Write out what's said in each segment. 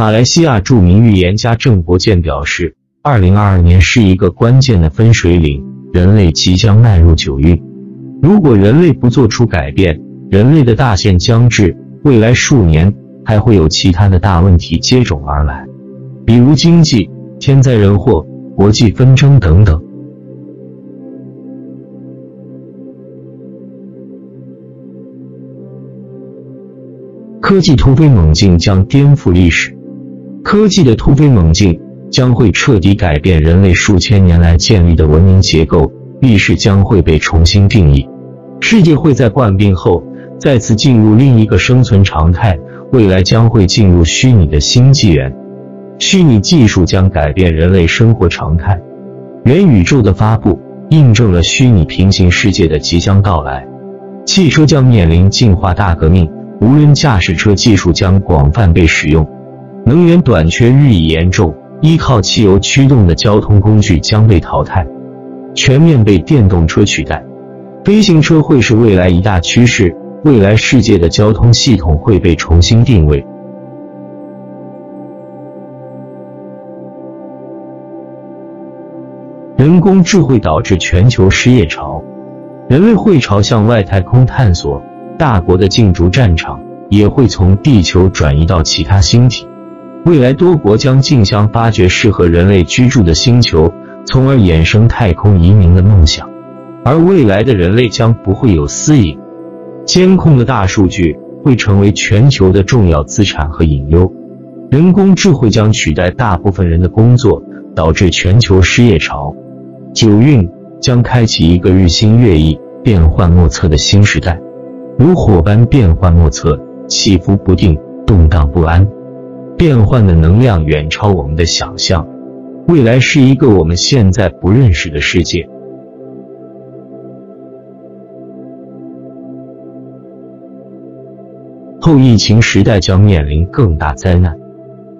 马来西亚著名预言家郑国建表示，二零二二年是一个关键的分水岭，人类即将迈入九运。如果人类不做出改变，人类的大限将至，未来数年还会有其他的大问题接踵而来，比如经济、天灾人祸、国际纷争等等。科技突飞猛进将颠覆历史。科技的突飞猛进将会彻底改变人类数千年来建立的文明结构，历史将会被重新定义，世界会在冠病后再次进入另一个生存常态，未来将会进入虚拟的新纪元，虚拟技术将改变人类生活常态，元宇宙的发布印证了虚拟平行世界的即将到来，汽车将面临进化大革命，无人驾驶车技术将广泛被使用。能源短缺日益严重，依靠汽油驱动的交通工具将被淘汰，全面被电动车取代。飞行车会是未来一大趋势，未来世界的交通系统会被重新定位。人工智慧导致全球失业潮，人类会朝向外太空探索，大国的竞逐战场也会从地球转移到其他星体。未来多国将竞相发掘适合人类居住的星球，从而衍生太空移民的梦想。而未来的人类将不会有私隐，监控的大数据会成为全球的重要资产和隐忧。人工智慧将取代大部分人的工作，导致全球失业潮。九运将开启一个日新月异、变幻莫测的新时代，如火般变幻莫测，起伏不定，动荡不安。变幻的能量远超我们的想象，未来是一个我们现在不认识的世界。后疫情时代将面临更大灾难，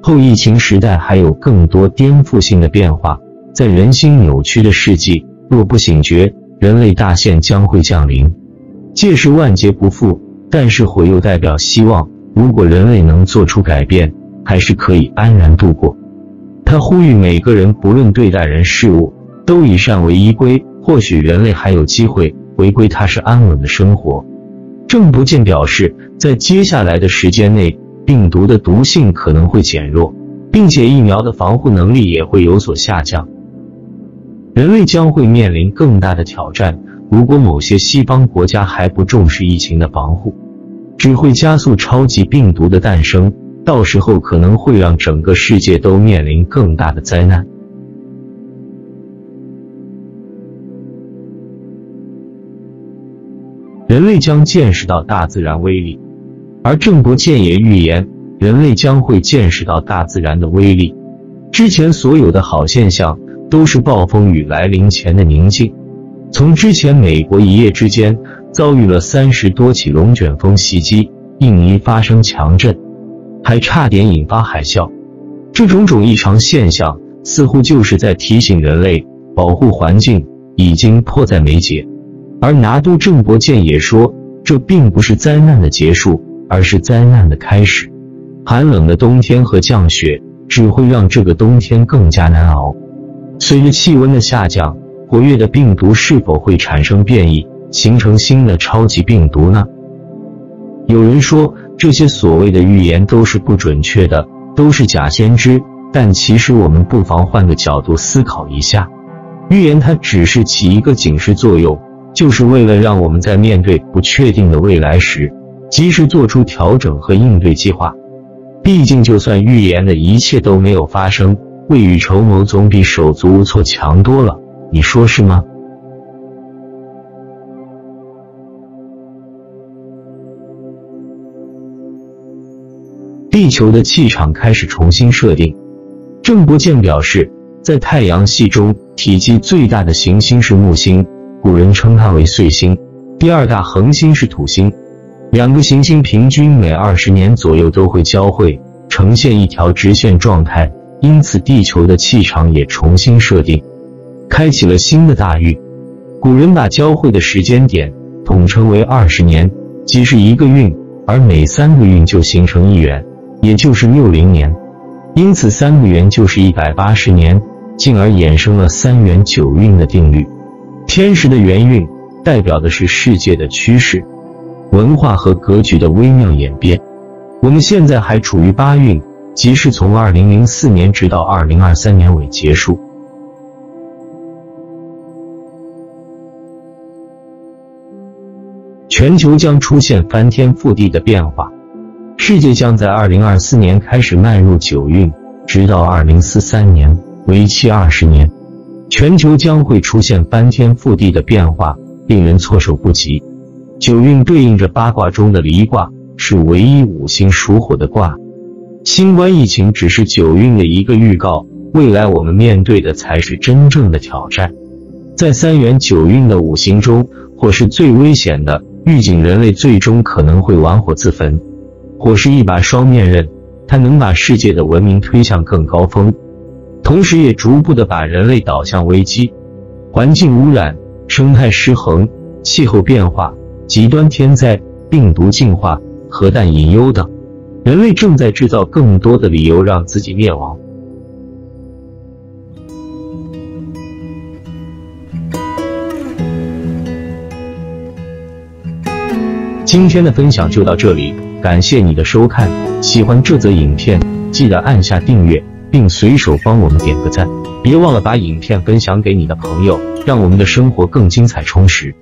后疫情时代还有更多颠覆性的变化。在人心扭曲的世纪，若不醒觉，人类大限将会降临。届时万劫不复，但是悔又代表希望。如果人类能做出改变。还是可以安然度过。他呼吁每个人，不论对待人事物，都以善为依归。或许人类还有机会回归踏实安稳的生活。郑不健表示，在接下来的时间内，病毒的毒性可能会减弱，并且疫苗的防护能力也会有所下降。人类将会面临更大的挑战。如果某些西方国家还不重视疫情的防护，只会加速超级病毒的诞生。到时候可能会让整个世界都面临更大的灾难。人类将见识到大自然威力，而郑伯健也预言，人类将会见识到大自然的威力。之前所有的好现象都是暴风雨来临前的宁静。从之前美国一夜之间遭遇了三十多起龙卷风袭击，印尼发生强震。还差点引发海啸，这种种异常现象似乎就是在提醒人类，保护环境已经迫在眉睫。而拿督郑伯健也说，这并不是灾难的结束，而是灾难的开始。寒冷的冬天和降雪只会让这个冬天更加难熬。随着气温的下降，活跃的病毒是否会产生变异，形成新的超级病毒呢？有人说。这些所谓的预言都是不准确的，都是假先知。但其实我们不妨换个角度思考一下：预言它只是起一个警示作用，就是为了让我们在面对不确定的未来时，及时做出调整和应对计划。毕竟，就算预言的一切都没有发生，未雨绸缪总比手足无措强多了。你说是吗？地球的气场开始重新设定。郑伯健表示，在太阳系中，体积最大的行星是木星，古人称它为岁星；第二大恒星是土星。两个行星平均每二十年左右都会交汇，呈现一条直线状态，因此地球的气场也重新设定，开启了新的大运。古人把交汇的时间点统称为二十年，即是一个运，而每三个运就形成一元。也就是六零年，因此三个元就是一百八十年，进而衍生了三元九运的定律。天时的元运代表的是世界的趋势、文化和格局的微妙演变。我们现在还处于八运，即是从二零零四年直到二零二三年尾结束。全球将出现翻天覆地的变化，世界将在二零二四年开始迈入九运，直到二零四三年，为期二十年。全球将会出现翻天覆地的变化，令人措手不及。九运对应着八卦中的离卦，是唯一五行属火的卦。新冠疫情只是九运的一个预告，未来我们面对的才是真正的挑战。在三元九运的五行中，火是最危险的。预警人类最终可能会玩火自焚。火是一把双面刃，它能把世界的文明推向更高峰，同时也逐步的把人类导向危机。环境污染、生态失衡、气候变化、极端天灾、病毒进化、核弹隐忧等，人类正在制造更多的理由让自己灭亡。今天的分享就到这里，感谢你的收看。喜欢这则影片，记得按下订阅，并随手帮我们点个赞。别忘了把影片分享给你的朋友，让我们的生活更精彩充实。